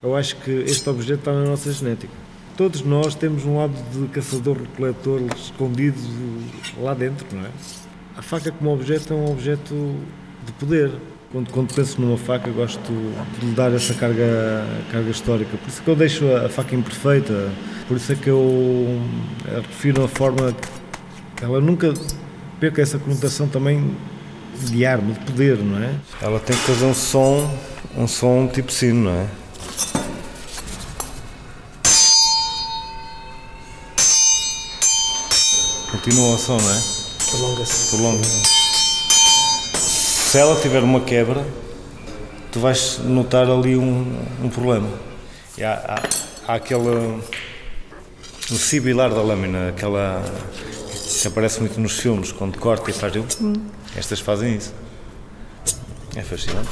Eu acho que este objeto está na nossa genética. Todos nós temos um lado de caçador-recoletor escondido lá dentro, não é? A faca como objeto é um objeto de poder. Quando, quando penso numa faca, gosto de lhe dar essa carga, carga histórica. Por isso que eu deixo a, a faca imperfeita, por isso é que eu, eu refiro a forma. Ela nunca perca essa conotação também de arma, de poder, não é? Ela tem que fazer um som, um som tipo sino, não é? Continua o som, não é? Prolonga-se. Prolonga. Se ela tiver uma quebra, tu vais notar ali um, um problema. E há, há, há aquele. O sibilar da lâmina, aquela. que aparece muito nos filmes, quando corta e faz. um Estas fazem isso. É fascinante.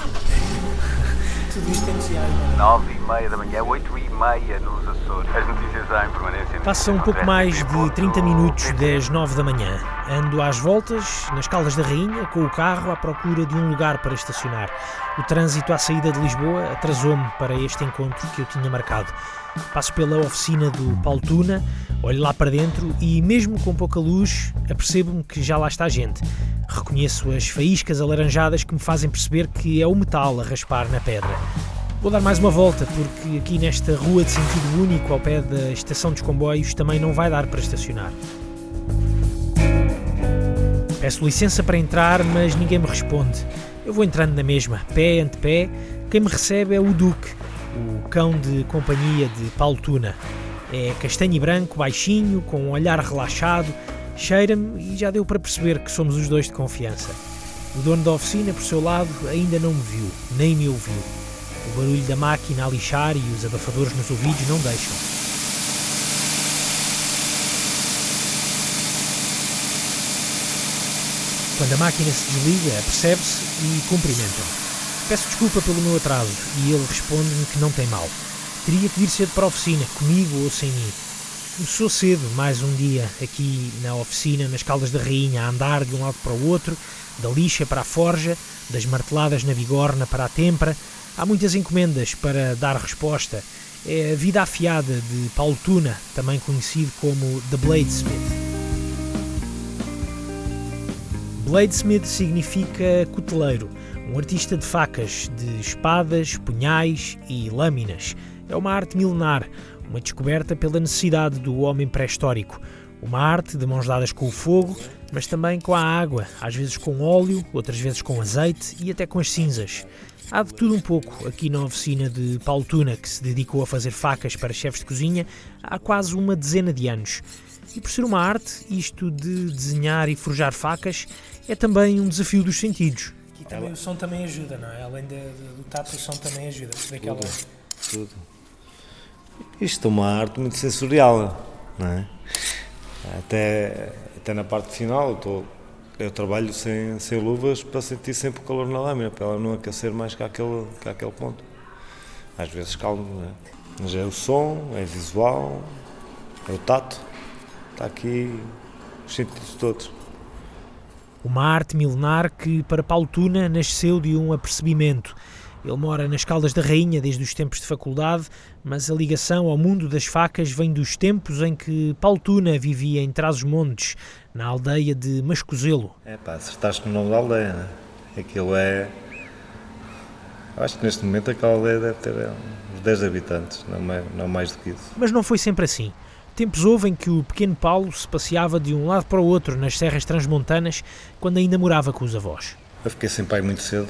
Tudo isto entusiasma. 9 e meia da manhã, 8 e meia nos Açores. As notícias em permanência. Passa um pouco mais de 30 minutos das 9 da manhã. Ando às voltas, nas Caldas da Rainha, com o carro à procura de um lugar para estacionar. O trânsito à saída de Lisboa atrasou-me para este encontro que eu tinha marcado. Passo pela oficina do Paulo Tuna, olho lá para dentro e, mesmo com pouca luz, apercebo-me que já lá está gente. Reconheço as faíscas alaranjadas que me fazem perceber que é o metal a raspar na pedra. Vou dar mais uma volta, porque aqui nesta rua de sentido único, ao pé da estação dos comboios, também não vai dar para estacionar. Peço licença para entrar, mas ninguém me responde. Eu vou entrando na mesma, pé ante pé. Quem me recebe é o Duque, o cão de companhia de Paulo Tuna. É castanho e branco, baixinho, com um olhar relaxado, cheira-me e já deu para perceber que somos os dois de confiança. O dono da oficina, por seu lado, ainda não me viu, nem me ouviu. O barulho da máquina a lixar e os abafadores nos ouvidos não deixam. Quando a máquina se desliga, percebe-se e cumprimenta-me. Peço desculpa pelo meu atraso e ele responde-me que não tem mal. Teria que vir cedo para a oficina, comigo ou sem mim. Começou cedo, mais um dia, aqui na oficina, nas Caldas da Rainha, a andar de um lado para o outro, da lixa para a forja, das marteladas na bigorna para a tempra. Há muitas encomendas para dar resposta. É a vida afiada de Paulo Tuna, também conhecido como The Bladesmith. Bladesmith significa cuteleiro, um artista de facas, de espadas, punhais e lâminas. É uma arte milenar, uma descoberta pela necessidade do homem pré-histórico. Uma arte de mãos dadas com o fogo, mas também com a água, às vezes com óleo, outras vezes com azeite e até com as cinzas. Há de tudo um pouco aqui na oficina de Paulo Tuna, que se dedicou a fazer facas para chefes de cozinha há quase uma dezena de anos. E por ser uma arte, isto de desenhar e forjar facas é também um desafio dos sentidos. Aqui também o som também ajuda, não é? Além de, de, do tato, o som também ajuda. Se vê que ela... Tudo. Isto é uma arte muito sensorial, não é? Até, até na parte final, eu, tô, eu trabalho sem, sem luvas para sentir sempre o calor na lâmina, para ela não aquecer mais que aquele, que aquele ponto. Às vezes calmo, não é? Mas é o som, é visual, é o tato. Está aqui os sentidos todos. Uma arte milenar que, para Paulo Tuna, nasceu de um apercebimento. Ele mora nas Caldas da Rainha desde os tempos de faculdade, mas a ligação ao mundo das facas vem dos tempos em que Paulo Tuna vivia em Trás-os-Montes, na aldeia de Mascozelo. É pá, acertaste no nome da aldeia, né? Aquilo é. Acho que neste momento aquela aldeia deve ter uns 10 habitantes, não mais, não mais do que isso. Mas não foi sempre assim. Tempos houve em que o pequeno Paulo se passeava de um lado para o outro nas serras transmontanas quando ainda morava com os avós. Eu fiquei sem pai muito cedo.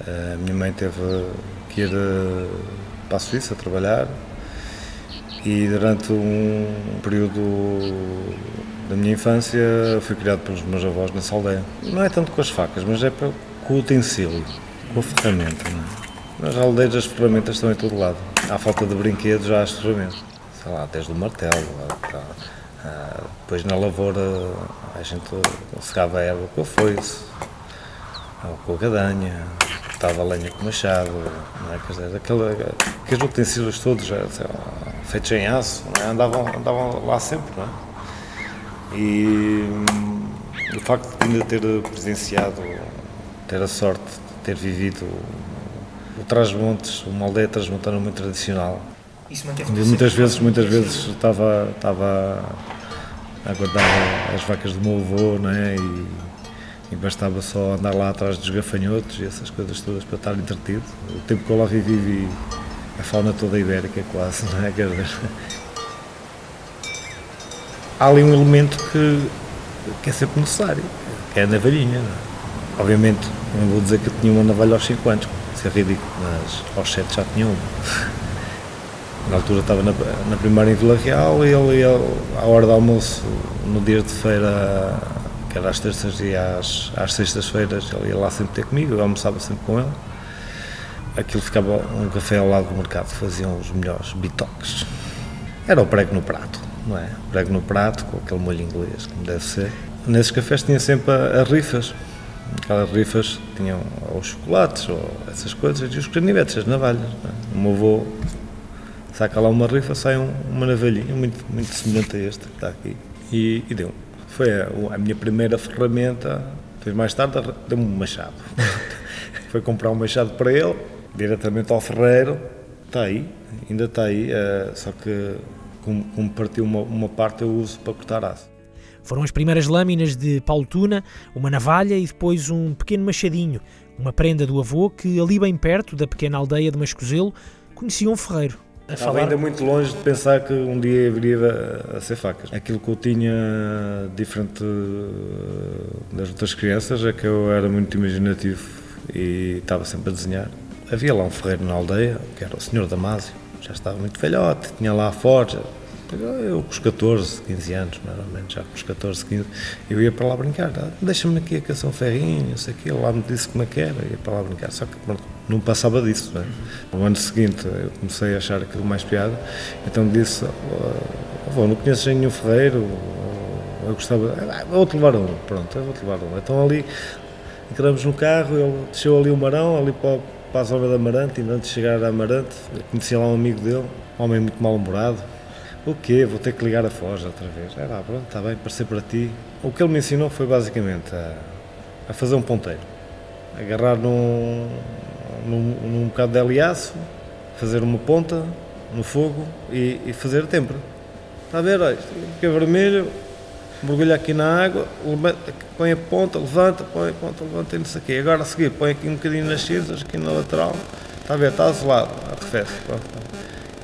A minha mãe teve que ir eh, para a Suíça trabalhar e durante um período da minha infância fui criado pelos meus avós nessa aldeia. Não é tanto com as facas, mas é com o utensílio, com a ferramenta. É? Nas aldeias as ferramentas estão em todo lado. À falta de brinquedos há as ferramentas. Sei lá, desde o martelo, ah, depois na lavoura a gente secava a erva com a foice, ou com a gadanha, cortava a lenha com machado, não é? Quer dizer, aquele, aqueles utensílios todos lá, feitos em aço, é? andavam, andavam lá sempre, não é? E hum, o facto de ainda ter presenciado, ter a sorte de ter vivido o Trás-Montes, uma aldeia transmontana muito tradicional. Isso muitas vezes, muitas vezes estava, estava a guardar as vacas do meu avô, não é? E, e bastava só andar lá atrás dos gafanhotos e essas coisas todas para estar entretido. O tempo que eu lá vivi, vi a fauna toda ibérica quase, não é? Há ali um elemento que, que é sempre necessário, que é a navalhinha. É? Obviamente, não vou dizer que eu tinha uma navalha aos 5 anos, isso é ridículo, mas aos 7 já tinha uma. Na altura estava na, na primária em Vila Real e ele ia à hora do almoço, no dia de feira, que era às terças e às, às sextas-feiras, ele ia lá sempre ter comigo, eu almoçava sempre com ele. Aquilo ficava um café ao lado do mercado, faziam os melhores bitoques. Era o prego no prato, não é? Prego no prato, com aquele molho inglês, como deve ser. Nesses cafés tinha sempre as rifas, aquelas rifas tinham os chocolates ou essas coisas e os canivetes, as navalhas. É? O meu avô saca lá uma rifa, sai um, uma navalhinha muito, muito semelhante a esta que está aqui e, e deu. Foi a, minha primeira ferramenta, depois mais tarde deu-me um machado. Foi comprar um machado para ele, diretamente ao ferreiro, está aí, ainda está aí, uh, só que como, como partiu uma, uma parte eu uso para cortar aço. Foram as primeiras lâminas de Paulo Tuna, uma navalha e depois um pequeno machadinho, uma prenda do avô que ali bem perto da pequena aldeia de Mascozelo conhecia um ferreiro. A Estava ainda muito longe de pensar que um dia viria a, a, ser facas. Aquilo que eu tinha diferente das outras crianças é que eu era muito imaginativo e estava sempre a desenhar. Havia lá um ferreiro na aldeia, que era o senhor Damásio, já estava muito velhote, tinha lá a forja, eu com os 14, 15 anos, mais ou menos, já com os 14, 15, eu ia para lá brincar. Ah, deixa-me aqui a canção ferrinho, não sei o quê. Lá me disse como é que era, ia para lá brincar. Só que pronto, não passava disso. No ano seguinte eu comecei a achar aquilo mais piada, então disse: oh, não conheces nenhum ferreiro? Eu gostava, ah, vou-te levar um. Pronto, vou-te levar um. Então ali entramos no carro, ele desceu ali o Marão, ali para, para a zona da Amarante, e antes de chegar a Amarante, conhecia lá um amigo dele, um homem muito mal-humorado o quê? Vou ter que ligar a forja outra vez. É lá, pronto, está bem, parecer para ti. O que ele me ensinou foi basicamente a, a fazer um ponteiro. Agarrar num, num, num bocado de aliaço, fazer uma ponta no fogo e, e fazer a têmpera. Está a ver? Olha, fica vermelho, mergulha aqui na água, põe a ponta, levanta, põe a ponta, levanta e quê. Agora a seguir põe aqui um bocadinho nas cinzas, aqui na lateral. Está a ver? Está azulado, arrefece.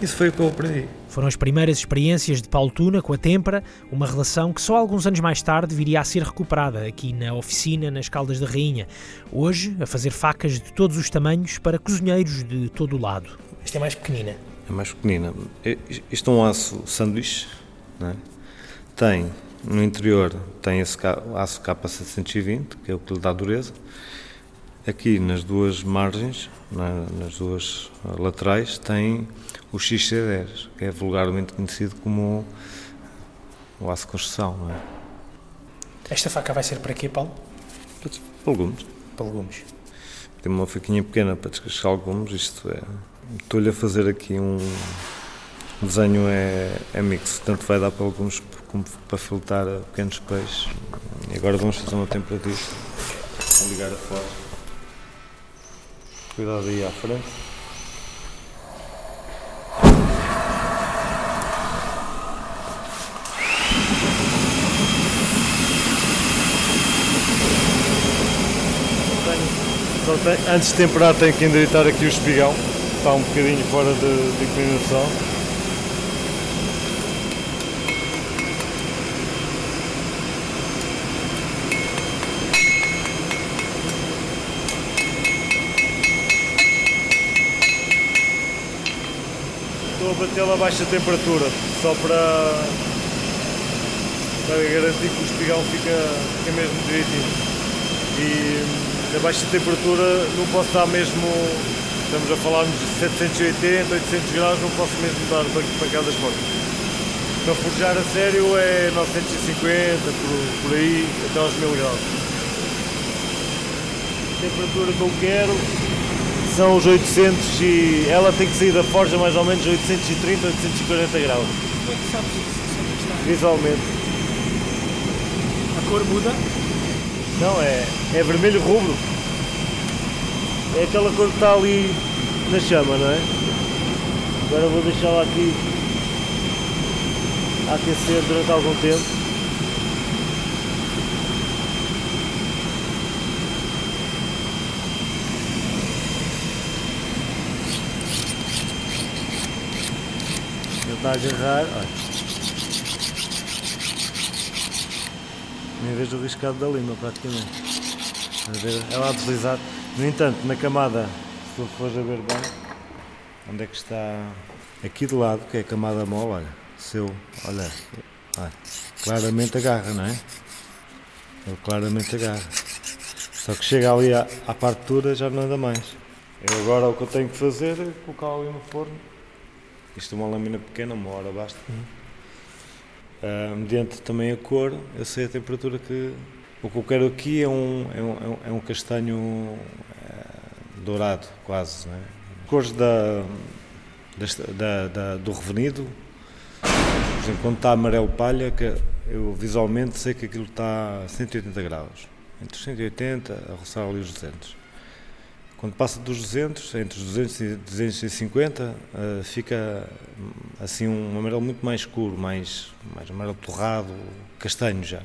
Isso foi o que eu aprendi. Foram as primeiras experiências de Paulo Tuna com a Têmpera, uma relação que só alguns anos mais tarde viria a ser recuperada aqui na oficina nas Caldas da Rainha. Hoje, a fazer facas de todos os tamanhos para cozinheiros de todo o lado. Esta é mais pequenina. É mais pequenina. Isto é um aço sanduíche, é? tem no interior tem esse aço K720, que é o que lhe dá dureza. Aqui nas duas margens, nas duas laterais, tem o XC10, que é vulgarmente conhecido como o aço de construção. Não é? Esta faca vai ser para quê, Paulo? Para legumes. Para legumes. Tem uma faquinha pequena para descascar legumes, isto é. Estou-lhe a fazer aqui um o desenho é, é mix, tanto vai dar para legumes como para filtrar pequenos peixes. E agora vamos fazer uma temperatura. Vou ligar a forja. Cuidado aí à frente. Antes de temperar tenho que endireitar aqui o espigão, está um bocadinho fora de, de inclinação. Batê-lo a baixa temperatura, só para, para garantir que o espigão fica, fica mesmo direitinho. E, a baixa temperatura não posso dar mesmo, estamos a falar de 780, 800 graus, não posso mesmo dar pancadas fortes. Para forjar a sério é 950, por, por aí, até aos 1000 graus. A temperatura que eu quero são os 800 e ela tem que sair da forja mais ou menos 830, 840 graus. Como é que sabes isso? Visualmente. A cor muda? Não, é, é vermelho rubro. É aquela cor que está ali na chama, não é? Agora vou deixá-la aqui a aquecer durante algum tempo. Está a agarrar, olha. Nem vejo o riscado da lima praticamente. A ver? Ela a deslizar. No entanto, na camada, se tu fores a ver bem, onde é que está? Aqui do lado, que é a camada mole, olha. Se eu, olha, olha, claramente agarra, não é? Ele claramente agarra. Só que chega ali à, à partura já não anda mais. Eu agora o que eu tenho que fazer é colocar ali no forno. Isto é uma lâmina pequena, uma hora basta. Ah, mediante também a cor, eu sei a temperatura que. O que eu quero aqui é um, é um, é um- é castanho ah, dourado, quase. Não é? Cores da, da, da- do revenido, por exemplo, quando está amarelo palha, que eu visualmente sei que aquilo está a 180 graus. Entre os 180 a roçar ali os 200. Quando passa dos 200, entre os 200 e 250, eh, fica hum, assim um amarelo muito mais escuro, mais, mais amarelo torrado, castanho já.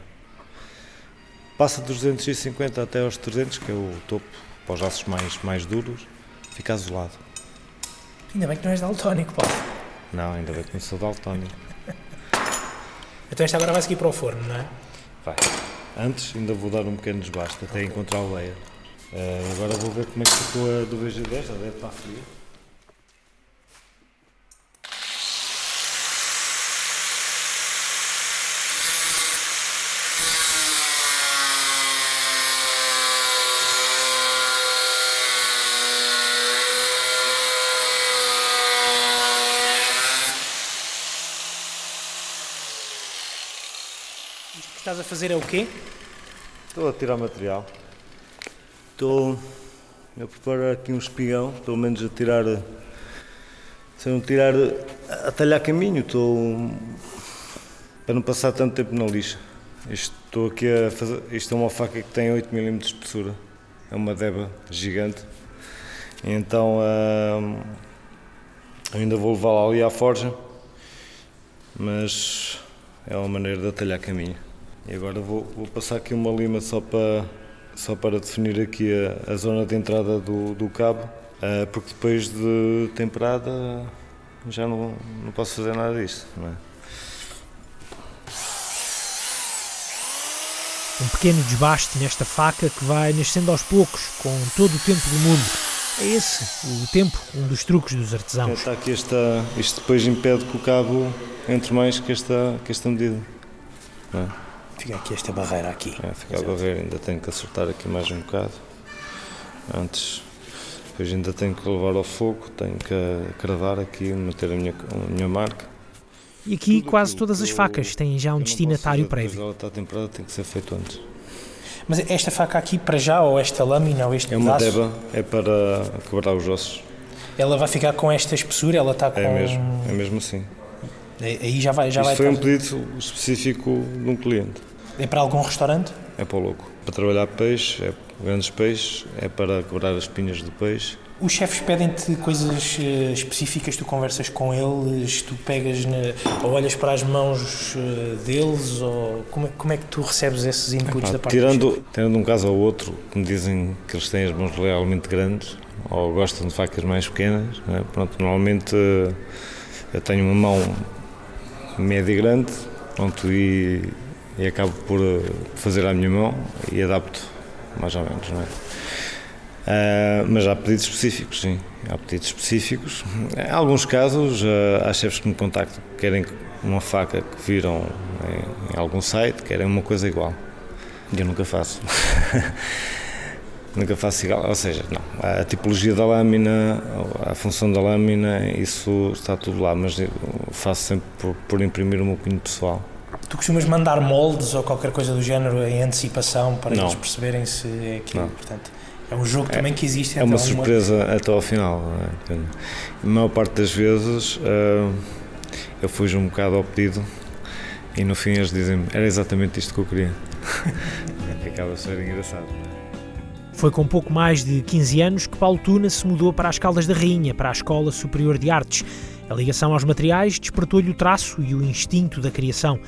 Passa dos 250 até aos 300, que é o topo, para os aços mais, mais duros, fica azulado. Ainda bem que não és daltónico, Paulo. Não, ainda bem que não sou daltónico. Então esta agora vai seguir para o forno, não é? Vai. Antes ainda vou dar um pequeno desbaste até encontrar o leia. Eh, agora vou ver como é que ficou a do VG10, já deve estar fria. Isto que estás a fazer é o quê? Estou a tirar material. Estou a preparar aqui um espigão, pelo menos a tirar. Se não tirar. a talhar caminho, estou. para não passar tanto tempo na lixa. Estou aqui a fazer. Isto é uma faca que tem 8 mm de espessura. É uma deba gigante. Então. hum, ainda vou levá-la ali à forja. Mas é uma maneira de atalhar caminho. E agora vou, vou passar aqui uma lima só para, só para definir aqui a, a zona de entrada do, do cabo, eh, porque depois de temperada já não, não posso fazer nada disto. Não é? Um pequeno desbaste nesta faca que vai nascendo aos poucos, com todo o tempo do mundo. É esse o tempo, um dos truques dos artesãos. Está aqui esta, isto depois impede que o cabo entre mais que esta, que esta medida. Não é? Fica aqui esta barreira aqui. É, fica a barreira, ainda tenho que acertar aqui mais um bocado. Antes, depois ainda tenho que levar ao fogo, tenho que cravar aqui, meter a minha, a minha marca. E aqui Tudo quase todas as facas têm já um destinatário prévio. Ela está temperada, tem que ser feito antes. Mas esta faca aqui para já, ou esta lâmina, ou este É uma pedaço, deba, é para quebrar os ossos. ela vai ficar com esta espessura, ela está com... É mesmo, é mesmo assim. Aí já vai, já Isto vai foi um estar- pedido específico de um cliente. É para algum restaurante? É para o louco. Para trabalhar peixe, é grandes peixes, é para quebrar as espinhas do peixe. Os chefes pedem-te coisas eh, específicas, tu conversas com eles, tu pegas na, ou olhas para as mãos eh, deles, ou como é, como é que tu recebes esses inputs da parte tirando, tirando um caso ou outro que me dizem que eles têm as mãos realmente grandes ou gostam de facas mais pequenas, não é? pronto, normalmente eh, eu tenho uma mão média e grande pronto, e, e acabo por eh, fazer à minha mão e adapto mais ou menos. Não é? Ah, mas há pedidos específicos, sim. Há pedidos específicos. Em alguns casos, ah, há chefes que me contactam que querem uma faca que viram em, em algum site, querem uma coisa igual. E eu nunca faço. nunca faço igual. Ou seja, não. A tipologia da lâmina, a função da lâmina, isso está tudo lá, mas faço sempre por, por imprimir o meu cunho pessoal. Tu costumas mandar moldes ou qualquer coisa do género em antecipação para Não. eles perceberem se é aquilo. Não. Portanto, é um jogo também que existe. É uma surpresa até ao final. é? A maior parte das vezes ah, eu fujo um bocado ao pedido e no fim eles dizem era exatamente isto que eu queria. que acaba a ser engraçado. é? Foi com pouco mais de 15 anos que Paulo Tuna se mudou para as Caldas da Rainha, para a Escola Superior de Artes. A ligação aos materiais despertou-lhe o traço e o instinto da criação.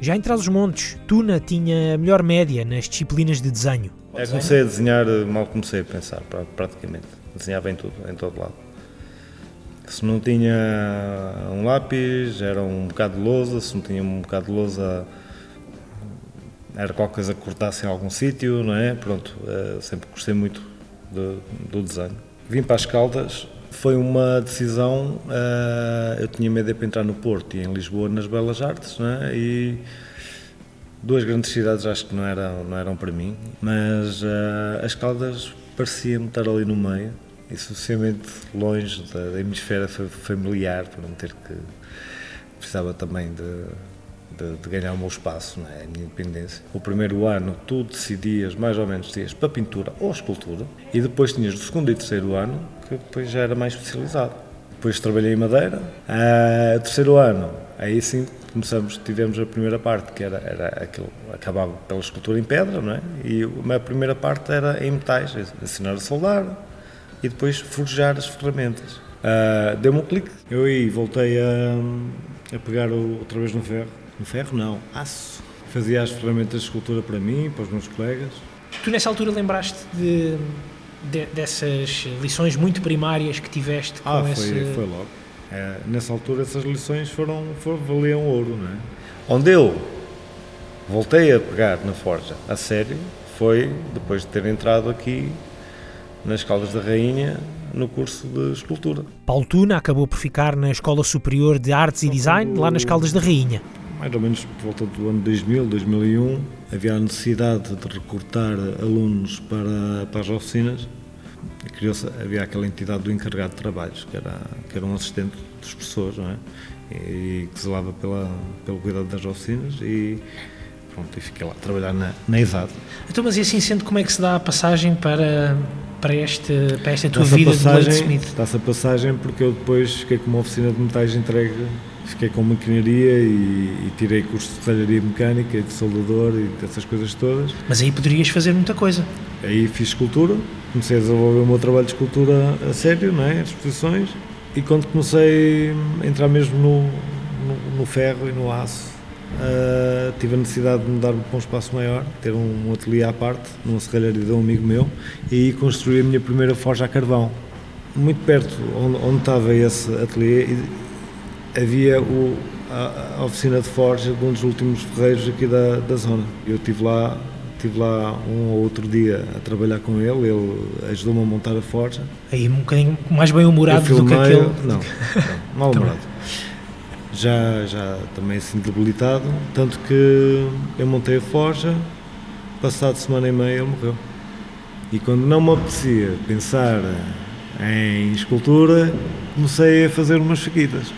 Já em Trás-os-Montes, Tuna tinha a melhor média nas disciplinas de desenho. É, comecei a desenhar, mal comecei a pensar, praticamente. Desenhava em tudo, em todo lado. Se não tinha um lápis, era um bocado de lousa, se não tinha um bocado de lousa, era qualquer coisa que cortasse em algum sítio, não é? Pronto, eh, sempre gostei muito do, do desenho. Vim para as Caldas, foi uma decisão, uh, eu tinha medo de entrar no Porto e em Lisboa nas Belas Artes, não é? E duas grandes cidades acho que não eram, não eram para mim, mas uh, as Caldas parecia-me estar ali no meio e suficientemente longe da, da hemisfera familiar para não ter que precisava também de de, de, ganhar o meu espaço, é? a minha independência. O primeiro ano tu decidias mais ou menos dias para pintura ou escultura e depois tinhas o segundo e terceiro ano que depois já era mais especializado. Depois trabalhei em madeira. Uh, terceiro ano, aí sim começamos, tivemos a primeira parte que era, era aquilo, acabava pela escultura em pedra, não é? E a primeira parte era em metais, ensinar a soldar e depois forjar as ferramentas. Uh, Deu-me um clique. Eu aí voltei a, a pegar o, outra vez no ferro no ferro não, aço. Fazia as ferramentas de escultura para mim, para os meus colegas. Tu nessa altura lembraste de, de dessas lições muito primárias que tiveste ah, com foi, esse... foi logo. É, nessa altura essas lições foram, foram valiam ouro, não é? Onde eu voltei a pegar na forja a sério foi depois de ter entrado aqui nas Caldas da Rainha no curso de escultura. Paulo Tuna acabou por ficar na Escola Superior de Artes e Design, lá nas Caldas da Rainha mais ou menos por volta do ano 2000, 2001, havia a necessidade de recrutar alunos para, para as oficinas. havia aquela entidade do encarregado de trabalhos, que era, que era um assistente dos professores, não é? E, que zelava pela, pelo cuidado das oficinas e pronto, e fiquei lá a trabalhar na, na idade. Então, mas e assim sendo, como é que se dá a passagem para, para, este, para esta tua vida passagem, de Smith? Dá-se a passagem porque eu depois fiquei com uma oficina de metais entregue fiquei com maquinaria e, e, tirei curso de serralharia mecânica e de soldador e dessas coisas todas. Mas aí poderias fazer muita coisa. Aí fiz escultura, comecei a desenvolver o meu trabalho de escultura a sério, não é? as exposições, e quando comecei a entrar mesmo no, no, no ferro e no aço, uh, tive a necessidade de mudar-me para um espaço maior, ter um, um ateliê à parte, numa serralharia de um amigo meu, e aí construí a minha primeira forja a carvão. Muito perto onde, onde estava esse ateliê, havia o, a, a, oficina de forja de um dos últimos ferreiros aqui da, da zona. Eu estive lá, tive lá um ou outro dia a trabalhar com ele, ele ajudou-me a montar a forja. Aí um bocadinho mais bem humorado do que aquele. Não, não mal humorado. já, já também assim debilitado, tanto que eu montei a forja, passado semana e meia ele morreu. E quando não me apetecia pensar em escultura, comecei a fazer umas faquitas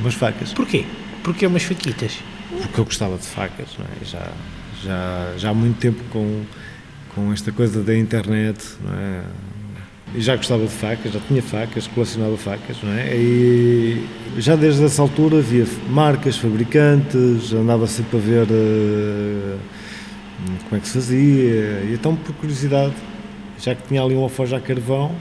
umas facas. Porquê? Porquê umas faquitas? Porque eu gostava de facas, é? Já, já, já há muito tempo com, com esta coisa da internet, é? E já gostava de facas, já tinha facas, colecionava facas, não é? E já desde essa altura havia marcas, fabricantes, andava sempre a ver uh, como é que se fazia. E então, por curiosidade, já que tinha ali uma forja a carvão,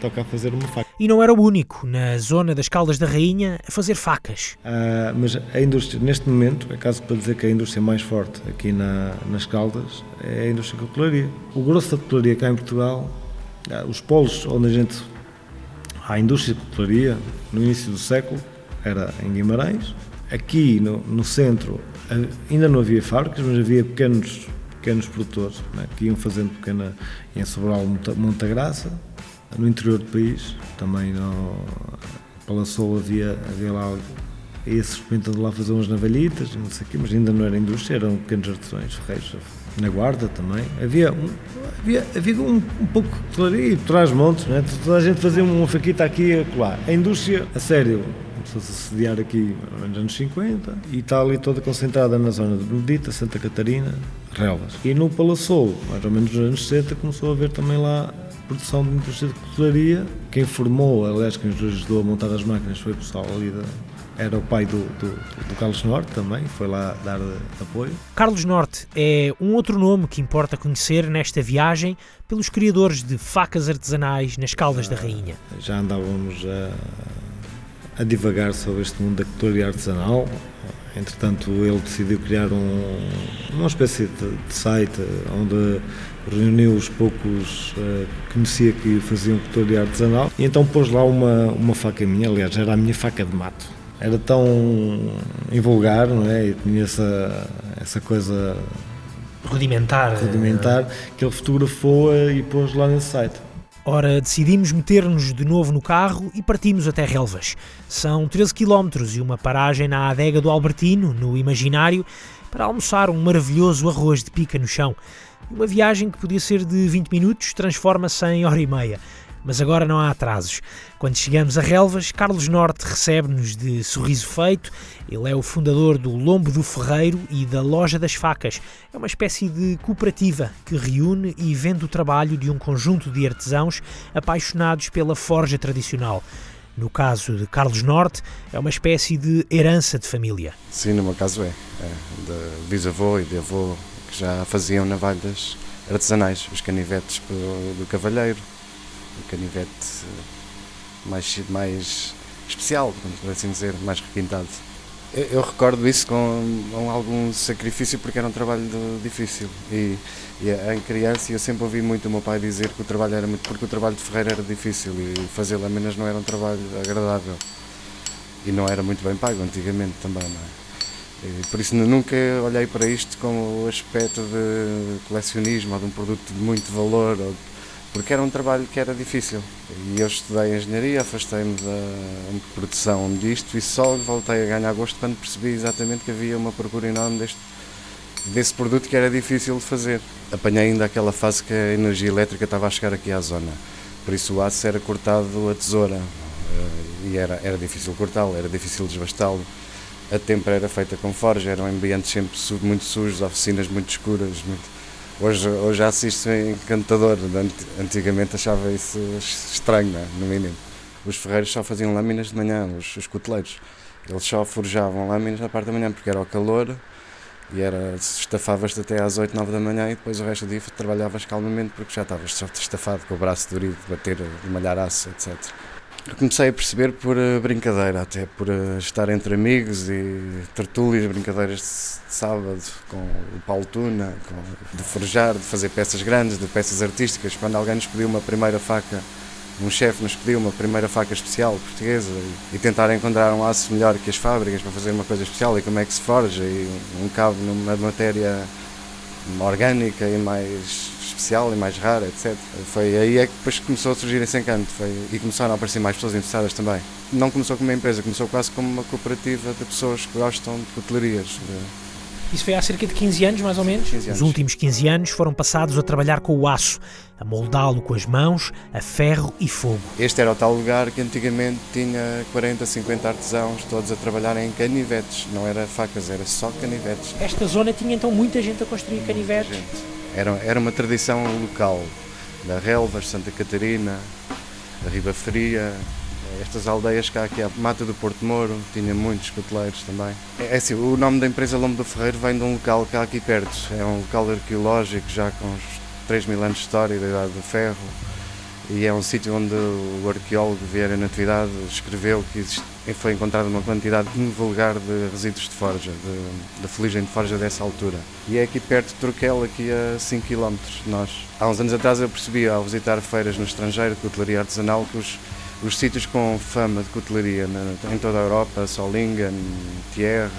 toca fazer uma faca. E não era o único, na zona das Caldas da Rainha, a fazer facas. Ah, mas a indústria, neste momento, é caso para dizer que a indústria mais forte aqui na, nas Caldas é a indústria da cutelaria. O grosso da cutelaria cá em Portugal, ah, os polos onde a gente. A indústria de cutelaria, no início do século, era em Guimarães. Aqui no, no centro ah, ainda não havia fábricas, mas havia pequenos pequenos produtores né, que iam fazendo pequena em Sobral Monta Graça no interior do país, também no Palaçou havia, havia lá esse experimentando lá fazer umas navalhitas, não sei o quê, mas ainda não era indústria, eram pequenos artesãos ferreiros, na guarda também. Havia um, havia, havia um, um pouco de claria, traz montes, né? toda a gente fazia uma faquita aqui e acolá. A indústria, a sério, começou-se a sediar aqui nos anos 50 e está ali toda concentrada na zona de Benedita, Santa Catarina, Relvas. E no Palaçou, mais ou menos nos anos 60, começou a haver também lá produção de indústria de cutelaria. Quem formou, aliás, quem nos ajudou a montar as máquinas foi o pessoal ali da, era o pai do, do, do Carlos Norte também, foi lá dar apoio. Carlos Norte é um outro nome que importa conhecer nesta viagem pelos criadores de facas artesanais nas Caldas da Rainha. Já andávamos a, a divagar sobre este mundo da cutelaria artesanal, Entretanto, ele decidiu criar um, uma espécie de, de, site onde reuniu os poucos uh, que conhecia que faziam cutelaria artesanal e então pôs lá uma, uma faca minha, aliás, era a minha faca de mato. Era tão invulgar, não é? E tinha essa, essa coisa rudimentar, rudimentar que ele fotografou e pôs lá nesse site. Ora, decidimos meter-nos de novo no carro e partimos até Relvas. São 13 km e uma paragem na adega do Albertino, no Imaginário, para almoçar um maravilhoso arroz de pica no chão. Uma viagem que podia ser de 20 minutos transforma-se em hora e meia. Mas agora não há atrasos. Quando chegamos a Relvas, Carlos Norte recebe-nos de sorriso feito. Ele é o fundador do Lombo do Ferreiro e da Loja das Facas. É uma espécie de cooperativa que reúne e vende o trabalho de um conjunto de artesãos apaixonados pela forja tradicional. No caso de Carlos Norte, é uma espécie de herança de família. Sim, no meu caso é. é de bisavô e de avô que já faziam navalhas artesanais, os canivetes do cavalheiro, o canivete mais, mais especial, por assim dizer, mais requintado. Eu, eu recordo isso com, com, algum sacrifício porque era um trabalho difícil e, e em criança eu sempre ouvi muito o meu pai dizer que o trabalho era muito porque o trabalho de ferreiro era difícil e fazer lâminas não era um trabalho agradável e não era muito bem pago antigamente também, não é? E por isso nunca olhei para isto como o aspecto de colecionismo ou de um produto de muito valor ou porque era um trabalho que era difícil. E eu estudei engenharia, afastei-me da produção disto e só voltei a ganhar gosto quando percebi exatamente que havia uma procura enorme deste, desse produto que era difícil de fazer. Apanhei ainda aquela fase que a energia elétrica estava a chegar aqui à zona, por isso o aço era cortado a tesoura eh, e era, era difícil cortá-lo, era difícil desbastá-lo. A tempera era feita com forja, eram ambientes sempre muito sujos, oficinas muito escuras. Muito Hoje, hoje assisto encantador, antigamente achava isso estranho, é? no mínimo. Os ferreiros só faziam lâminas de manhã, os, os. Eles só forjavam lâminas na parte da manhã porque era o calor e era estafavas-te até às 8, 9 da manhã e depois o resto do dia trabalhavas calmamente porque já estavas estafado com o braço dorido, de bater, de malhar aço, etc. Eu comecei a perceber por uh, brincadeira, até por uh, estar entre amigos e tertúlias, brincadeiras de sábado com o Paulo Tuna, com, de forjar, de fazer peças grandes, de peças artísticas. Quando alguém nos pediu uma primeira faca, um chefe nos pediu uma primeira faca especial portuguesa e, e, tentar encontrar um aço melhor que as fábricas para fazer uma coisa especial e como é que se forja e um cabo numa matéria orgânica e mais especial e mais rara, etc. Foi aí é que depois começou a surgir esse encanto foi, e começaram a aparecer mais pessoas interessadas também. Não começou como uma empresa, começou quase como uma cooperativa de pessoas que gostam de cotelarias. De, isso foi há cerca de 15 anos, mais ou menos? Os últimos 15 anos foram passados a trabalhar com o aço, a moldá-lo com as mãos, a ferro e fogo. Este era o tal lugar que antigamente tinha 40, 50 artesãos, todos a trabalhar em canivetes. Não era facas, era só canivetes. Esta zona tinha então muita gente a construir canivetes? Era, era uma tradição local, da Relvas, Santa Catarina, da Riba Fria, estas aldeias cá, aqui a Mata do Porto Moro, tinha muitos coteleiros também. É, é assim, o nome da empresa Lombo do Ferreiro vem de um local cá aqui perto, é um local arqueológico já com uns 3 mil anos de história da Idade do Ferro e é um sítio onde o arqueólogo Vieira Natividade escreveu que existe, foi encontrada uma quantidade invulgar de resíduos de forja, de, de fuligem de forja dessa altura. E é aqui perto de Troquel, aqui a 5 km de nós. Há uns anos atrás eu percebi, ao visitar feiras no estrangeiro de cutelaria artesanal, que os os sítios com fama de cutelaria né, em toda a Europa, Solingen, Thiers,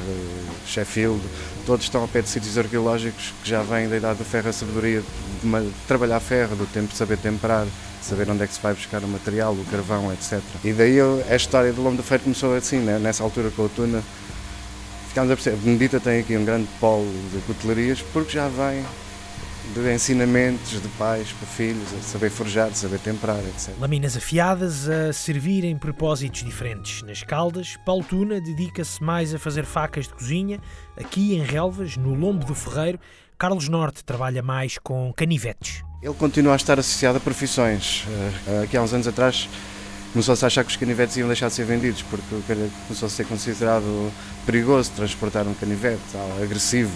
Sheffield, todos estão ao pé de sítios arqueológicos que já vêm da idade do ferro, a sabedoria de, trabalhar ferro, do tempo de saber temperar, saber onde é que se vai buscar o material, o carvão, etc. E daí a história do Lombo do Ferro começou assim, né, nessa altura com a Tuna. Ficámos a perceber, Benedita tem aqui um grande polo de cutelarias porque já vem de ensinamentos de pais para filhos, a saber forjar, saber temperar, etc. Laminas afiadas a servir em propósitos diferentes. Nas Caldas, Paulo Tuna dedica-se mais a fazer facas de cozinha. Aqui em Relvas, no Lombo do Ferreiro, Carlos Norte trabalha mais com canivetes. Ele continua a estar associado a profissões. Eh, aqui há uns anos atrás começou-se a achar que os canivetes iam deixar de ser vendidos, porque começou a ser considerado perigoso transportar um canivete, agressivo.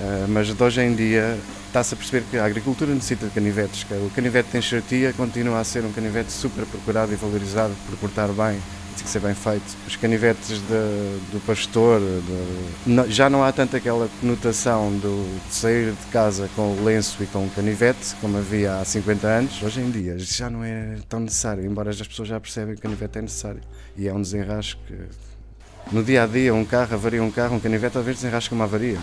Uh, mas de hoje em dia está-se a perceber que a agricultura necessita de canivetes, que o canivete tem enxertia continua a ser um canivete super procurado e valorizado por cortar bem, tem que ser bem feito. Os canivetes de, do pastor, de, já não há tanto aquela conotação do, de sair de casa com o lenço e com o canivete, como havia há 50 anos. Hoje em dia já não é tão necessário, embora as pessoas já percebem que o canivete é necessário. E é um desenrasque. No dia a dia, um carro, avaria um carro, um canivete, às vezes desenrasca uma avaria.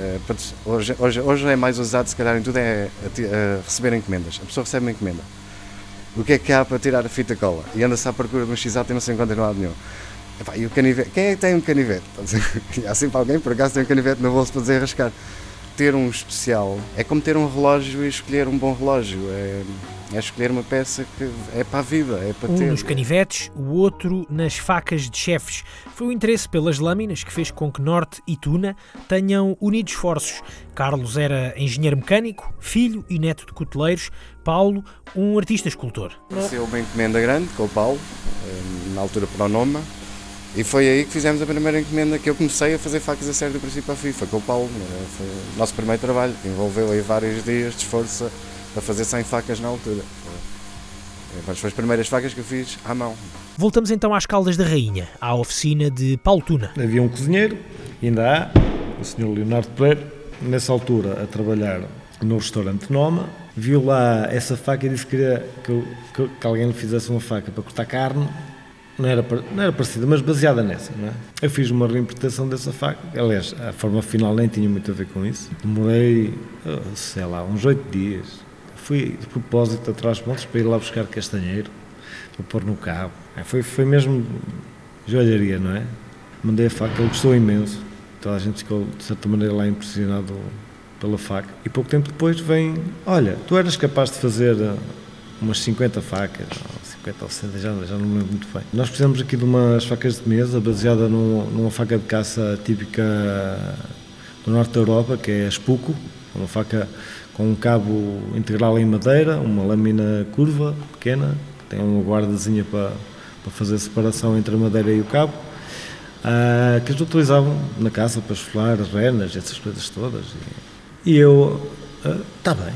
Eh, hoje, hoje, hoje é mais usado, se calhar, em tudo, é a, a receber encomendas. A pessoa recebe uma encomenda. O que é que há para tirar a fita cola? E anda-se à procura de um x e não se encontra em lado nenhum. E o canivete? Quem é que tem um canivete? há sempre alguém, por acaso, tem um canivete no bolso para desenrascar. Ter um especial é como ter um relógio e escolher um bom relógio. É, é escolher uma peça que é para a vida, é para um ter. Um nos canivetes, o outro nas facas de chefes. Foi o interesse pelas lâminas que fez com que Norte e Tuna tenham unido esforços. Carlos era engenheiro mecânico, filho e neto de cuteleiros. Paulo, um artista escultor. Nasceu uma encomenda grande com o Paulo, eh, na altura Pronoma, e foi aí que fizemos a primeira encomenda que eu comecei a fazer facas a sério do princípio ao fim. Foi com o Paulo, né? foi o nosso primeiro trabalho, que envolveu aí vários dias de esforço para fazer 100 facas na altura. Mas foi as primeiras facas que eu fiz à mão. Voltamos então às Caldas da Rainha, à oficina de Paulo Tuna. Havia um cozinheiro, ainda há, o Sr. Leonardo Pereira, nessa altura a trabalhar no restaurante Noma, viu lá essa faca e disse que queria que, que, que alguém lhe fizesse uma faca para cortar carne não era, não era parecida, mas baseada nessa. Não é? Eu fiz uma reinterpretação dessa faca, aliás, a forma final nem tinha muito a ver com isso. Demorei, oh, sei lá, uns oito dias fui de propósito atrás de montes para ir lá buscar castanheiro, para pôr no cabo. É, foi, foi mesmo joalharia, não é? Mandei a faca, ele gostou imenso. Toda a gente ficou, de certa maneira, lá impressionado pela faca. E pouco tempo depois vem, olha, tu eras capaz de fazer uh, umas 50 facas, 50 ou 60, já, já não me lembro muito bem. Nós precisamos aqui de umas facas de mesa, baseada num, numa faca de caça típica do norte da Europa, que é a Spuco, uma faca com um cabo integral em madeira, uma lâmina curva, pequena, que tem uma guardazinha para, para fazer a separação entre a madeira e o cabo, uh, que eles utilizavam na caça para esfolar renas, essas coisas todas. E, e eu, está uh, bem,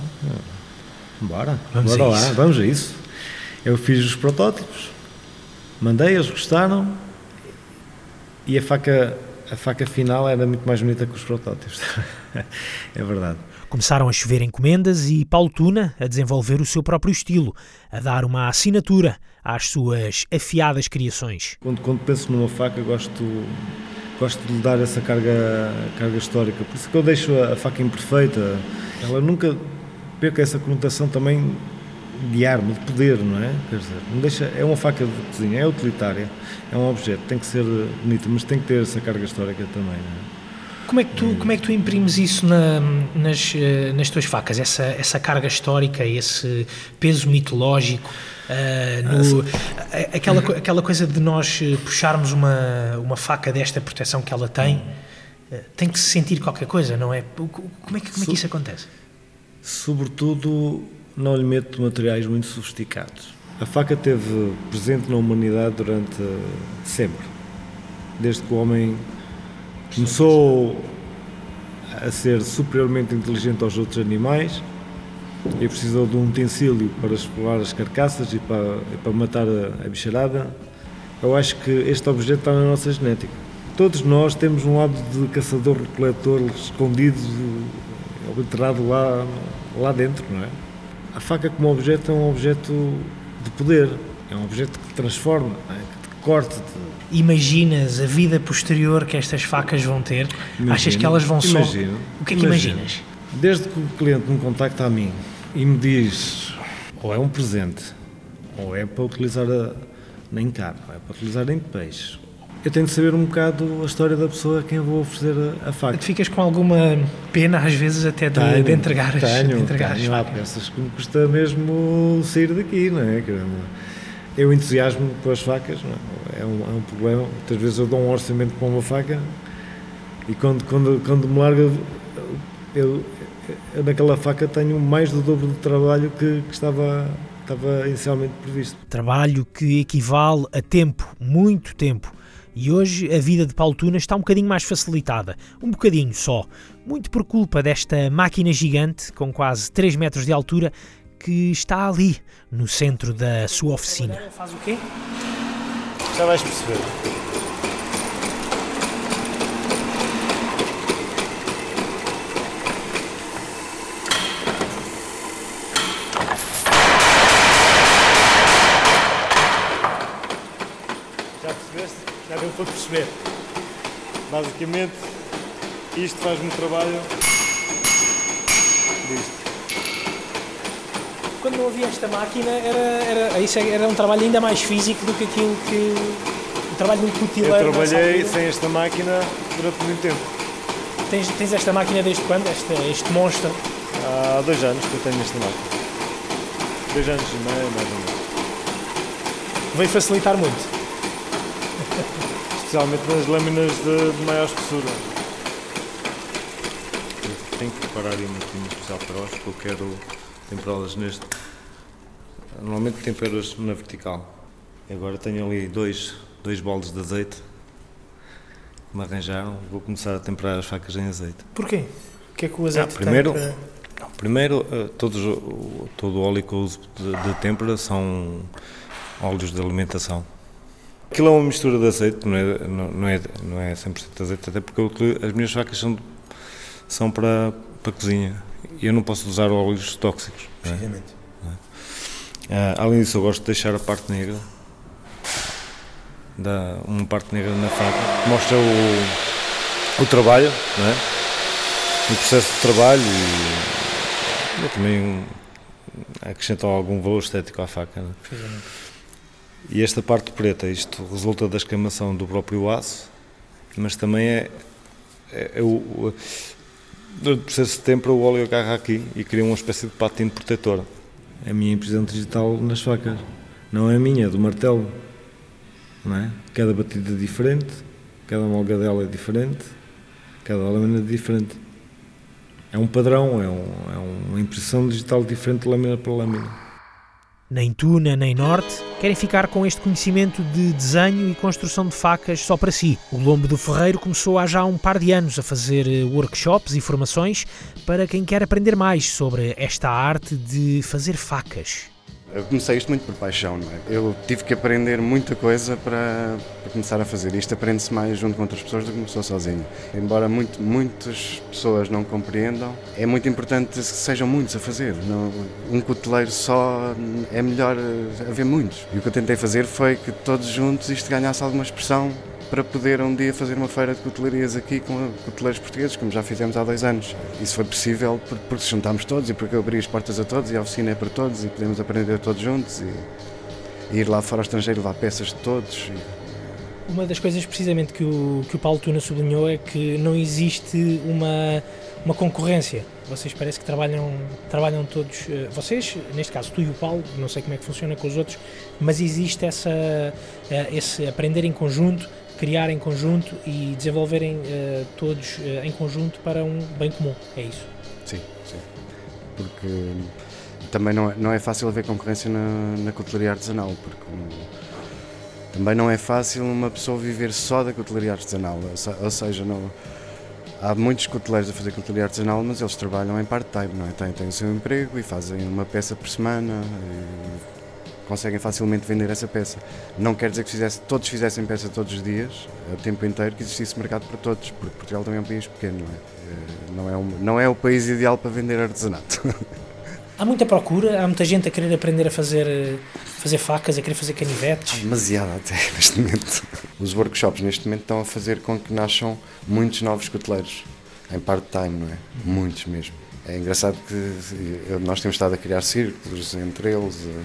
bora, vamos bora lá, isso. vamos a isso. Eu fiz os protótipos, mandei, eles gostaram e a faca, a faca final era muito mais bonita que os protótipos. é verdade. Começaram a chover encomendas e Paulo Tuna a desenvolver o seu próprio estilo, a dar uma assinatura às suas afiadas criações. Quando, quando penso numa faca, gosto, gosto de lhe dar essa carga, carga histórica. Por isso que eu deixo a, a faca imperfeita. Ela nunca perca essa conotação também de arma, de poder, não é? Quer dizer, não deixa, é uma faca de cozinha, é utilitária, é um objeto, tem que ser bonita, mas tem que ter essa carga histórica também, não é? Como é que tu, como é que tu imprimes isso na, nas, eh, nas tuas facas? Essa, essa carga histórica, esse peso mitológico? Uh, no, aquela, aquela coisa de nós eh, puxarmos uma, uma faca desta proteção que ela tem, tem que se sentir qualquer coisa, não é? Como é que, como é que isso acontece? Sobretudo, não lhe meto materiais muito sofisticados. A faca teve presente na humanidade durante sempre, desde que o homem começou a ser superiormente inteligente aos outros animais e precisou de um utensílio para explorar as carcaças e para, e para matar a, a bicharada. Eu acho que este objeto está na nossa genética. Todos nós temos um lado de caçador-recoletor escondido, enterrado lá, lá dentro, não é? A faca como objeto é um objeto de poder, é um objeto que transforma, é? que corta, imaginas a vida posterior que estas facas vão ter? Imagino, Achas que elas vão só. Imagino, o que é que imagino. imaginas? Desde que o cliente me contacta a mim e me diz ou é um presente, ou é para utilizar a, em carne, ou é para utilizar em peixe. Eu tenho de saber um bocado a história da pessoa a quem eu vou oferecer a, a faca. Tu ficas com alguma pena, às vezes, até de, tenho, de entregar as, tenho, de entregar tenho, as peças que me custa mesmo sair daqui, não é? Eu entusiasmo com as facas, é? É, um, é um problema. Muitas vezes eu dou um orçamento para uma faca e quando, quando, quando me larga, eu, eu, naquela faca tenho mais do dobro do trabalho que, que estava estava inicialmente previsto. Trabalho que equivale a tempo, muito tempo. E hoje a vida de Paulo Tuna está um bocadinho mais facilitada. Um bocadinho só. Muito por culpa desta máquina gigante, com quase 3 metros de altura, que está ali, no centro da sua oficina. Faz o quê? Já vais perceber. Já percebeste? Já deu para perceber. Basicamente, isto faz-me trabalho disto. Quando não havia esta máquina, era, era, isso é, era um trabalho ainda mais físico do que aquilo que. O trabalho de um cutileiro. Eu nessa trabalhei sem esta máquina durante muito tempo. Tens, tens esta máquina desde quando? Este, este monstro? Há dois anos que eu tenho esta máquina. Dois anos e meio, mais ou menos. Veio facilitar muito. Especialmente nas lâminas de, de maior espessura. Tenho que preparar aí um bocadinho especial para hoje, porque eu quero temperá-las neste. Normalmente temperas na vertical. Agora tenho ali dois, dois baldes de azeite que me arranjaram. Vou começar a temperar as facas em azeite. Porquê? O que é que o azeite Ah, primeiro- para- Não, primeiro, eh, todos, todo o óleo que eu uso de, de têmpera são óleos de alimentação. Aquilo é uma mistura de azeite, não é, não, não é, não é 100% de azeite, até porque utilizo- as minhas facas são, são para, para cozinha e eu não posso usar óleos tóxicos. é? Precisamente. Ah, além disso, eu gosto de deixar a parte negra, da, uma parte negra na faca, mostra o, o trabalho, é? o processo de trabalho e, também acrescenta algum valor estético à faca. é? Precisamente. E esta parte preta, isto resulta da escamação do próprio aço, mas também é, é, é o, o, durante o processo de tempera o óleo agarra aqui e cria uma espécie de patina protetora. É a minha impressão digital nas facas. Não é a minha, é do martelo. Não é? Cada batida é diferente, cada molgadela é diferente, cada lâmina é diferente. É um padrão, é, um- é uma impressão digital diferente lâmina para lâmina. Nem Tuna nem Norte querem ficar com este conhecimento de desenho e construção de facas só para si. O Lombo do Ferreiro começou há já um par de anos a fazer eh, workshops e formações para quem quer aprender mais sobre esta arte de fazer facas. Eu comecei isto muito por paixão, não é? Eu tive que aprender muita coisa para, para começar a fazer isto. Aprende-se mais junto com outras pessoas do que uma pessoa sozinha. Embora muito, muitas pessoas não compreendam, é muito importante que sejam muitos a fazer. Não, um cuteleiro só é melhor haver muitos. E o que eu tentei fazer foi que todos juntos isto ganhasse alguma expressão para poder um dia fazer uma feira de cutelarias aqui com cuteleiros portugueses, como já fizemos há dois anos. Isso foi possível por- porque se juntámos todos e porque eu abri as portas a todos e a oficina é para todos e podemos aprender todos juntos e, e ir lá fora ao estrangeiro levar peças de todos. Uma das coisas precisamente que o, que o Paulo Tuna sublinhou é que não existe uma, uma concorrência. Vocês parece que trabalham, trabalham todos, eh, vocês, neste caso tu e o Paulo, não sei como é que funciona com os outros, mas existe essa, eh, esse aprender em conjunto, criar em conjunto e desenvolverem eh, todos eh, em conjunto para um bem comum. É isso. Sim, sim. Porque também não é, não é fácil haver concorrência na, na cutelaria artesanal, porque um, também não é fácil uma pessoa viver só da cutelaria artesanal, ou se- ou seja, não, há muitos cuteleiros a fazer cutelaria artesanal, mas eles trabalham em part-time, não é? Têm, têm o seu emprego e fazem uma peça por semana e conseguem facilmente vender essa peça. Não quer dizer que fizesse, todos fizessem peça todos os dias, o tempo inteiro, que existisse mercado para todos, porque Portugal também é um país pequeno, não é? Eh, Não é, um, não é o país ideal para vender artesanato. Há muita procura, há muita gente a querer aprender a fazer, eh, fazer facas, a querer fazer canivetes. Demasiado até neste momento. Os workshops neste momento estão a fazer com que nasçam muitos novos cuteleiros, em part-time, não é? Muitos mesmo. É engraçado que eh, nós temos estado a criar círculos entre eles, eh,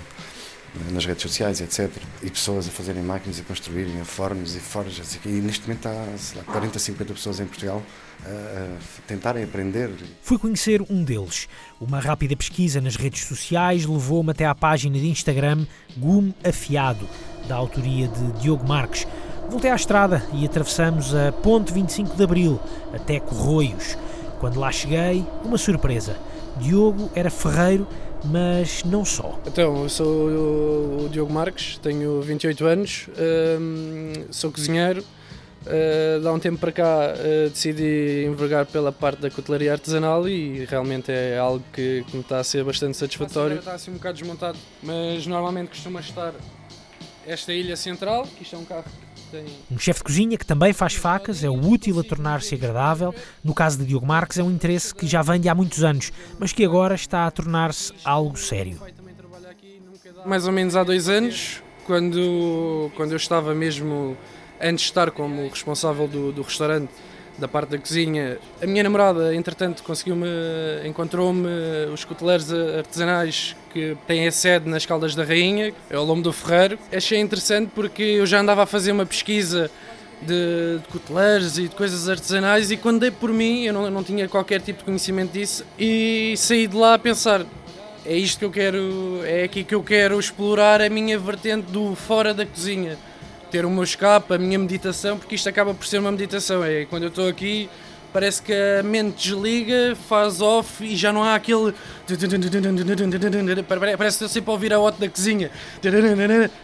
nas redes sociais, etc. E pessoas a fazerem máquinas, a construírem, a fornos e forjas. E neste momento há sei lá, 40, 50 pessoas em Portugal a, a tentarem aprender. Fui conhecer um deles. Uma rápida pesquisa nas redes sociais levou-me até à página de Instagram Gume Afiado, da autoria de Diogo Marques. Voltei à estrada e atravessamos a Ponte 25 de Abril, até Corroios. Quando lá cheguei, uma surpresa. Diogo era ferreiro mas não só. Então, eu sou o Diogo Marques, tenho 28 anos, hum, sou cozinheiro. Uh, há um tempo para cá uh, decidi envergar pela parte da cutelaria artesanal e realmente é algo que, que me está a ser bastante satisfatório. Está assim um bocado desmontado, mas normalmente costuma estar esta ilha central, que isto é um carro. Um chefe de cozinha que também faz facas é útil a tornar-se agradável. No caso de Diogo Marques, é um interesse que já vem de há muitos anos, mas que agora está a tornar-se algo sério. Mais ou menos há dois anos, quando, quando eu estava mesmo, antes de estar como responsável do, do restaurante, da parte da cozinha. A minha namorada, entretanto, conseguiu-me, encontrou-me os coteleiros artesanais que têm a sede nas Caldas da Rainha, é o Lombo do Ferreiro. Achei interessante porque eu já andava a fazer uma pesquisa de, de e de coisas artesanais e quando dei por mim, eu não, não tinha qualquer tipo de conhecimento disso e saí de lá a pensar é isto que eu quero, é aqui que eu quero explorar a minha vertente do fora da cozinha ter o meu escape, a minha meditação, porque isto acaba por ser uma meditação. É quando eu estou aqui, parece que a mente desliga, faz off e já não há aquele. Parece que estou sempre a ouvir a OT da cozinha.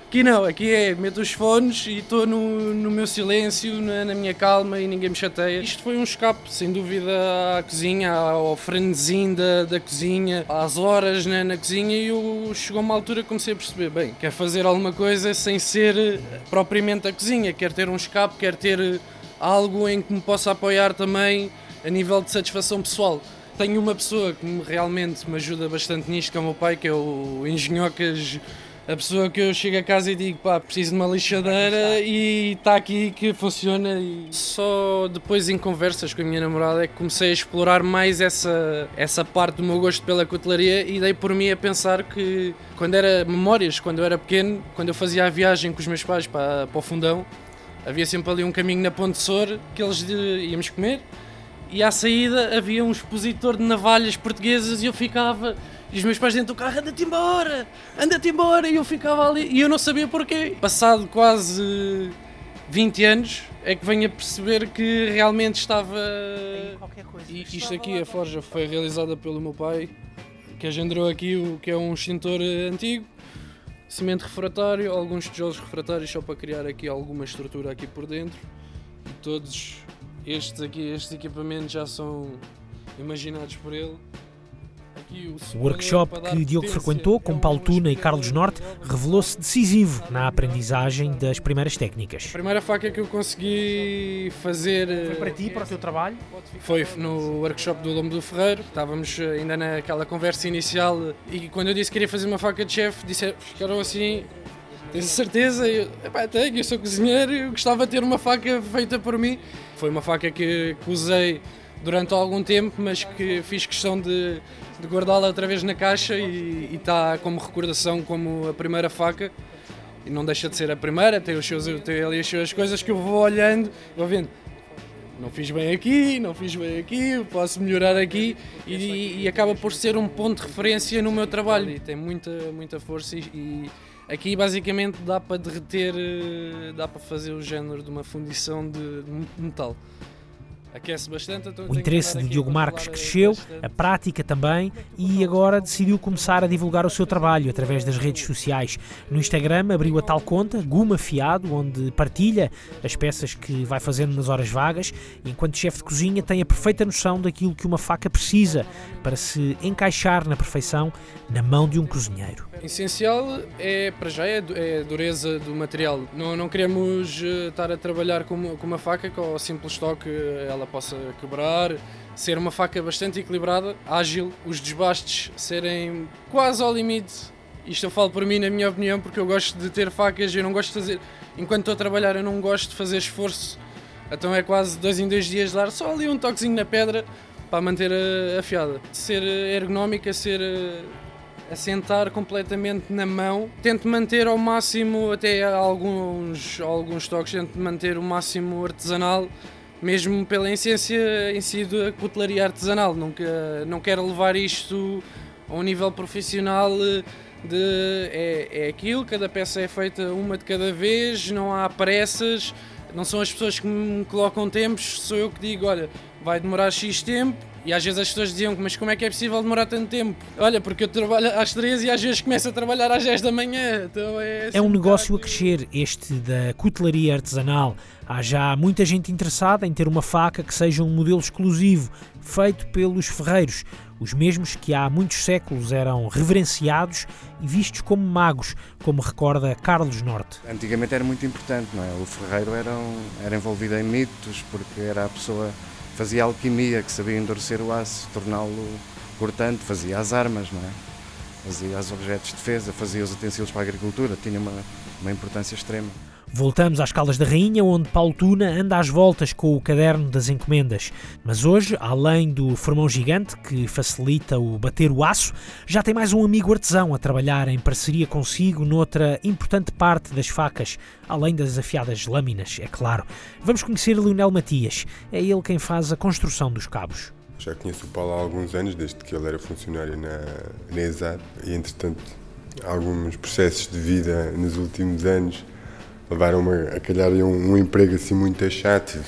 Aqui não, aqui é meto os fones e estou no, no meu silêncio, na, na, minha calma e ninguém me chateia. Isto foi um escape, sem dúvida, à cozinha, ao frenesim da, da cozinha, às horas na, na cozinha e eu chegou uma altura que comecei a perceber, bem, quer fazer alguma coisa sem ser propriamente a cozinha, quer ter um escape, quer ter algo em que me possa apoiar também a nível de satisfação pessoal. Tenho uma pessoa que me, realmente me ajuda bastante nisto, que é o meu pai, que é o Engenhocas, a pessoa que eu chego a casa e digo, pá, preciso de uma lixadeira e está aqui que funciona. E só depois em conversas com a minha namorada é que comecei a explorar mais essa, essa parte do meu gosto pela cutelaria e dei por mim a pensar que quando era memórias, quando eu era pequeno, quando eu fazia a viagem com os meus pais para, para o fundão, havia sempre ali um caminho na Ponte Sor que eles íamos comer e à saída havia um expositor de navalhas portuguesas e eu ficava e os meus pais dentro do carro, anda-te embora, anda-te embora, e eu ficava ali e eu não sabia porquê. Passado quase 20 anos é que venho a perceber que realmente estava. E isto aqui, a forja, foi realizada pelo meu pai, que agendrou aqui o que é um extintor antigo cimento refratário, alguns tijolos refratários só para criar aqui alguma estrutura aqui por dentro. Todos estes aqui, estes equipamentos já são imaginados por ele. O workshop que Diogo frequentou com Paulo Tuna e Carlos Norte revelou-se decisivo na aprendizagem das primeiras técnicas. A primeira faca que eu consegui fazer. Foi para ti, para o teu trabalho? Foi no workshop do Lombo do Ferreiro. Estávamos ainda naquela conversa inicial e quando eu disse que queria fazer uma faca de chefe, ficaram assim. Tens certeza? Eu, epá, tenho, eu sou cozinheiro, eu gostava de ter uma faca feita por mim. Foi uma faca que, que usei durante algum tempo, mas que fiz questão de, de guardá-la outra vez na caixa e está como recordação como a primeira faca. E não deixa de ser a primeira, tem, os seus, tem ali as suas coisas que eu vou olhando, vou vendo. Não fiz bem aqui, não fiz bem aqui, posso melhorar aqui e, e acaba por ser um ponto de referência no meu trabalho. E tem muita, muita força e, e aqui basicamente dá para derreter, eh, dá para fazer o género de uma fundição de metal. Aquece bastante. Então o interesse de Diogo Marques cresceu, a prática também, e agora decidiu começar a divulgar o seu trabalho através das redes sociais. No Instagram abriu a tal conta, Guma Fiado, onde partilha as peças que vai fazendo nas horas vagas. Enquanto chefe de cozinha, tem a perfeita noção daquilo que uma faca precisa para se encaixar na perfeição na mão de um cozinheiro. Essencial é, para já, é, é a dureza do material. Não, não queremos eh, estar a trabalhar com uma, com uma faca que ao simples toque ela possa quebrar. Ser uma faca bastante equilibrada, ágil, os desbastes serem quase ao limite. Isto eu falo por mim, na minha opinião, porque eu gosto de ter facas, eu não gosto de fazer. Enquanto estou a trabalhar, eu não gosto de fazer esforço. Então é quase dois em dois dias dar só ali um toquezinho na pedra para manter afiada. Ser ergonómica, ser assentar completamente na mão. Tento manter ao máximo, até alguns, alguns toques, tento manter o máximo artesanal, mesmo pela essência em si da cutelaria artesanal. Nunca, não quero levar isto a um nível profissional de é, é aquilo, cada peça é feita uma de cada vez, não há pressas, não são as pessoas que me colocam tempos, sou eu que digo, olha, vai demorar X tempo E às vezes as pessoas diziam mas como é que é possível demorar tanto tempo? Olha, porque eu trabalho às 13 e às vezes começo a trabalhar às 10 da manhã. Então é, é um negócio a crescer, este da cutelaria artesanal. Há já muita gente interessada em ter uma faca que seja um modelo exclusivo, feito pelos ferreiros, os mesmos que há muitos séculos eram reverenciados e vistos como magos, como recorda Carlos Norte. Antigamente era muito importante, não é? O ferreiro era, um, era envolvido em mitos, porque era a pessoa fazia alquimia, que sabia endurecer o aço, torná-lo cortante, fazia as armas, não é? Fazia os objetos de defesa, fazia os utensílios para a agricultura, tinha uma, uma importância extrema. Voltamos às Caldas da Rainha, onde Paulo Tuna anda às voltas com o caderno das encomendas. Mas hoje, além do formão gigante que facilita o bater o aço, já tem mais um amigo artesão a trabalhar em parceria consigo noutra importante parte das facas, além das afiadas lâminas, é claro. Vamos conhecer Leonel Matias. É ele quem faz a construção dos cabos. Já conheço o Paulo há alguns anos, desde que ele era funcionário na, na ESAD, e entretanto, alguns processos de vida nos últimos anos levaram-me a calhar um, um emprego assim muito chato.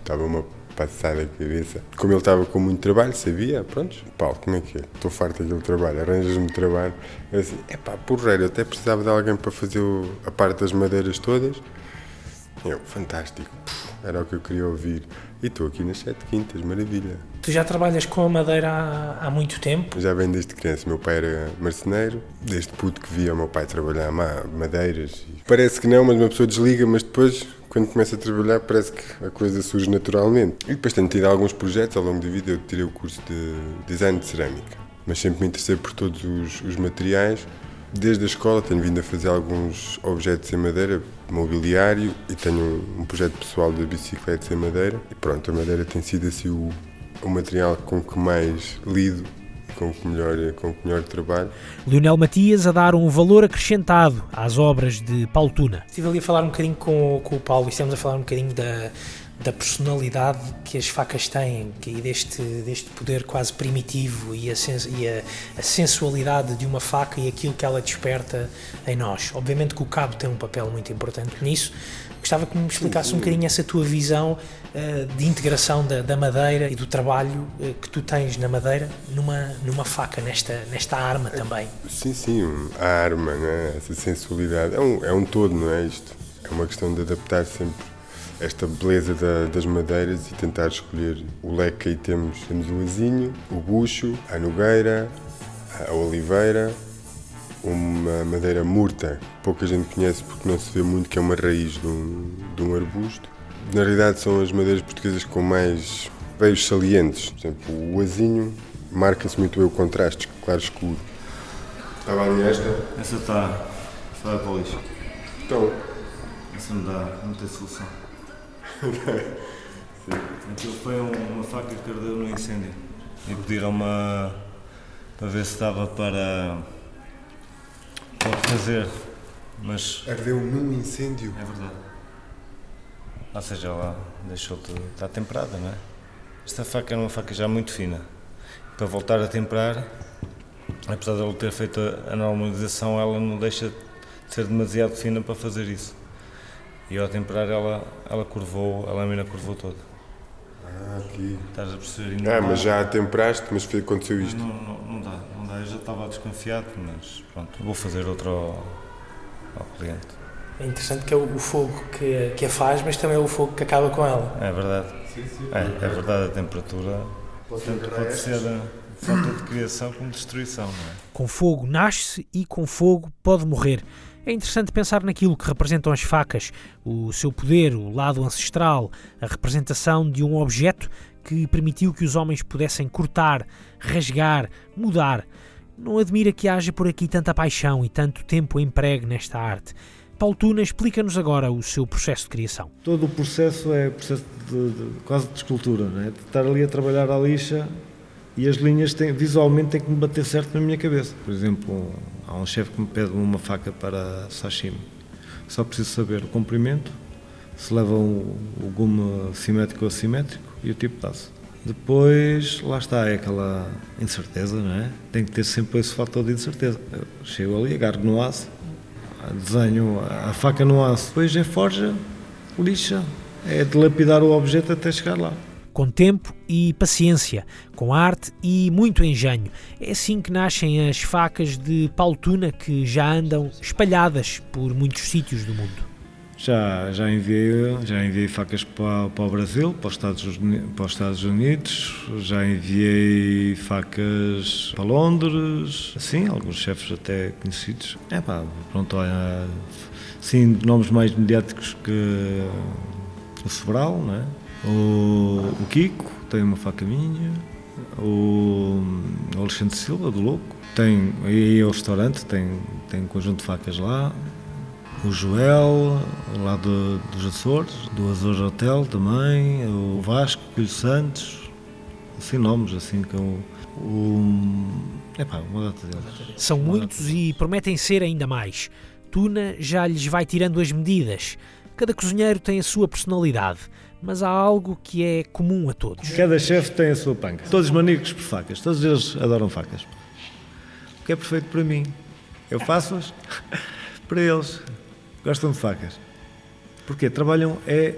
Estava uma passada a cabeça. Como ele estava com muito trabalho, sabia, pronto, Paulo, como é que é? Estou farto daquele trabalho, arranjas-me trabalho. Eu assim, é pá, porreiro, eu até precisava de alguém para fazer o, a parte das madeiras todas. Eu, fantástico, era o que eu queria ouvir. E estou aqui nas Sete Quintas, maravilha. Tu já trabalhas com a madeira há, há muito tempo? Já vem desde criança. Meu pai era marceneiro, desde puto que via o meu pai trabalhar madeiras. Parece que não, mas uma pessoa desliga, mas depois, quando começa a trabalhar, parece que a coisa surge naturalmente. E depois tenho tido alguns projetos ao longo da vida. Eu tirei o curso de design de cerâmica, mas sempre me interessei por todos os, os materiais Desde a escola tenho vindo a fazer alguns objetos em madeira, mobiliário, e tenho um projeto pessoal de bicicletas em madeira. E pronto, a madeira tem sido assim o, o material com que mais lido com que melhor, com que melhor trabalho. Leonel Matias a dar um valor acrescentado às obras de Paulo Tuna. Estive ali a falar um bocadinho com, com o Paulo e estamos a falar um bocadinho da, da personalidade que as facas têm e deste, deste poder quase primitivo e, a, e a, a, sensualidade de uma faca e aquilo que ela desperta em nós. Obviamente que o cabo tem um papel muito importante nisso. Gostava que me explicasse sim, sim. um bocadinho essa tua visão uh, de integração da, da, madeira e do trabalho uh, que tu tens na madeira numa, numa faca, nesta, nesta arma também. Sim, sim, a arma, né? essa sensualidade, é um, é um todo, não é isto? É uma questão de adaptar sempre esta beleza da, das madeiras e tentar escolher o leque que aí temos. Temos o azinho, o bucho, a nogueira, a oliveira, uma madeira murta, pouca gente conhece porque não se vê muito, que é uma raiz de um, de um arbusto. Na realidade são as madeiras portuguesas com mais veios salientes. Por exemplo, o azinho marca-se muito bem o contraste, claro escuro. Estava ali esta? Essa está. Vai para o lixo. Então. Essa não dá, não tem solução. Aquilo foi um, uma faca que ardeu no incêndio. E pediram-me para ver se estava para, para fazer. Mas. Ardeu num incêndio? É verdade. Ou seja, ela deixou de estar temperada, não é? Esta faca era uma faca já muito fina. Para voltar a temperar, apesar de ela ter feito a normalização, ela não deixa de ser demasiado fina para fazer isso. E ao temperar ela, ela curvou, a lâmina curvou toda. Ah, aqui. Estás a perceber? Ah, mas já temperaste, mas aconteceu isto? Não, não, não, dá, não dá. Eu já estava desconfiado, mas pronto, vou fazer outro ao, ao cliente. É interessante que é o fogo que, que a faz, mas também é o fogo que acaba com ela. É verdade. Sim, sim, é, é verdade, a temperatura pode, tanto pode ser falta de criação como destruição, não é? Com fogo nasce e com fogo pode morrer. É interessante pensar naquilo que representam as facas, o seu poder, o lado ancestral, a representação de um objeto que permitiu que os homens pudessem cortar, rasgar, mudar. Não admira que haja por aqui tanta paixão e tanto tempo empregue nesta arte. Paulo Tuna explica-nos agora o seu processo de criação. Todo o processo é processo de, de, quase de escultura, não é? de estar ali a trabalhar à lixa e as linhas têm, visualmente têm que me bater certo na minha cabeça. Por exemplo, há um chefe que me pede uma faca para sashimi. Só preciso saber o comprimento, se leva o, gume simétrico ou assimétrico e o tipo de aço. Depois, lá está, é aquela incerteza, não é? Tem que ter sempre esse fator de incerteza. Eu chego ali, agarro no aço, desenho a faca no aço, depois é forja, lixa, é dilapidar o objeto até chegar lá. Com tempo e paciência, com arte e muito engenho. É assim que nascem as facas de Paulo Tuna que já andam espalhadas por muitos sítios do mundo. Já, já, enviei, já enviei facas para, para o Brasil, para os, Estados, para os Estados Unidos, já enviei facas para Londres, sim, alguns chefes até conhecidos. É pá, pronto, olha, sim, nomes mais mediáticos que o Sobral, não é? O, o Kiko, tem uma faca minha, o Alexandre Silva, do Louco, tem aí o restaurante, tem, tem um conjunto de facas lá, o Joel, lá do, dos Açores, do Azores Hotel também, o Vasco, o Santos, assim nomes assim que o, o epá, uma data deles. São muitos e prometem ser ainda mais. Tuna já lhes vai tirando as medidas. Cada cozinheiro tem a sua personalidade, mas há algo que é comum a todos. Cada chefe tem a sua panca. Todos maníacos por facas, todos eles adoram facas. O que é perfeito para mim. Eu faço-as para eles gostam de facas. Porque trabalham é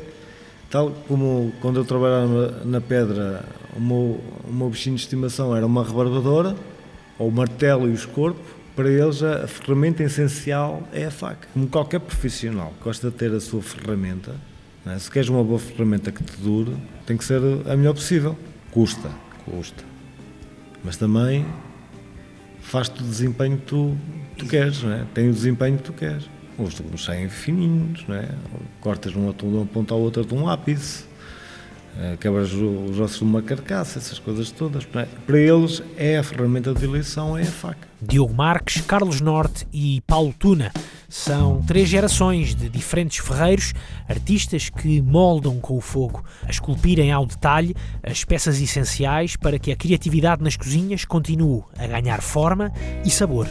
tal como quando eu trabalhava na pedra, o meu, o meu bichinho de estimação era uma rebarbadora, ou o martelo e os corpos, para eles a ferramenta essencial é a faca. Como qualquer profissional gosta de ter a sua ferramenta, é? se queres uma boa ferramenta que te dure, tem que ser a melhor possível. Custa, custa. Mas também faz-te o desempenho que tu, tu queres, não é? tem o desempenho que tu queres. Os legumes saem fininhos, não é? cortas de uma, de uma ponta à outra de um lápis, eh, quebras os ossos de uma carcaça, essas coisas todas. É? Para eles, é a ferramenta de eleição, é a faca. Diogo Marques, Carlos Norte e Paulo Tuna são três gerações de diferentes ferreiros, artistas que moldam com o fogo, a esculpirem ao detalhe as peças essenciais para que a criatividade nas cozinhas continue a ganhar forma e sabor.